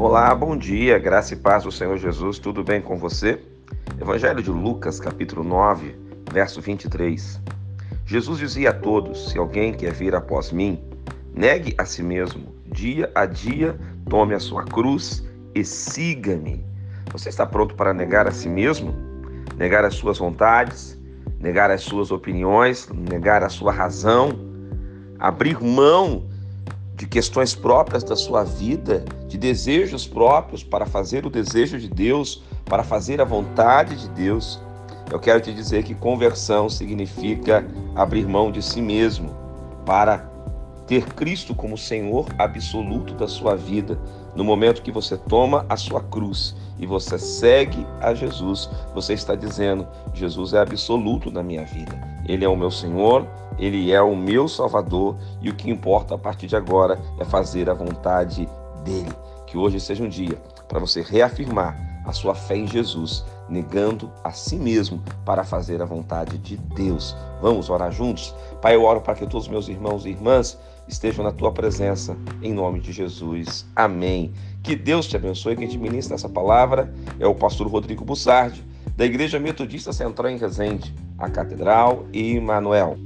Olá, bom dia, graça e paz do Senhor Jesus, tudo bem com você? Evangelho de Lucas, capítulo 9, verso 23. Jesus dizia a todos: Se alguém quer vir após mim, negue a si mesmo, dia a dia, tome a sua cruz e siga-me. Você está pronto para negar a si mesmo? Negar as suas vontades, negar as suas opiniões, negar a sua razão, abrir mão de questões próprias da sua vida, de desejos próprios para fazer o desejo de Deus, para fazer a vontade de Deus. Eu quero te dizer que conversão significa abrir mão de si mesmo para ter Cristo como Senhor absoluto da sua vida. No momento que você toma a sua cruz e você segue a Jesus, você está dizendo: Jesus é absoluto na minha vida. Ele é o meu Senhor, ele é o meu Salvador e o que importa a partir de agora é fazer a vontade dele. Que hoje seja um dia para você reafirmar a sua fé em Jesus, negando a si mesmo para fazer a vontade de Deus. Vamos orar juntos? Pai, eu oro para que todos os meus irmãos e irmãs estejam na tua presença, em nome de Jesus. Amém. Que Deus te abençoe. Quem te ministra essa palavra é o pastor Rodrigo Bussardi, da Igreja Metodista Central em Resende, a Catedral e Manuel.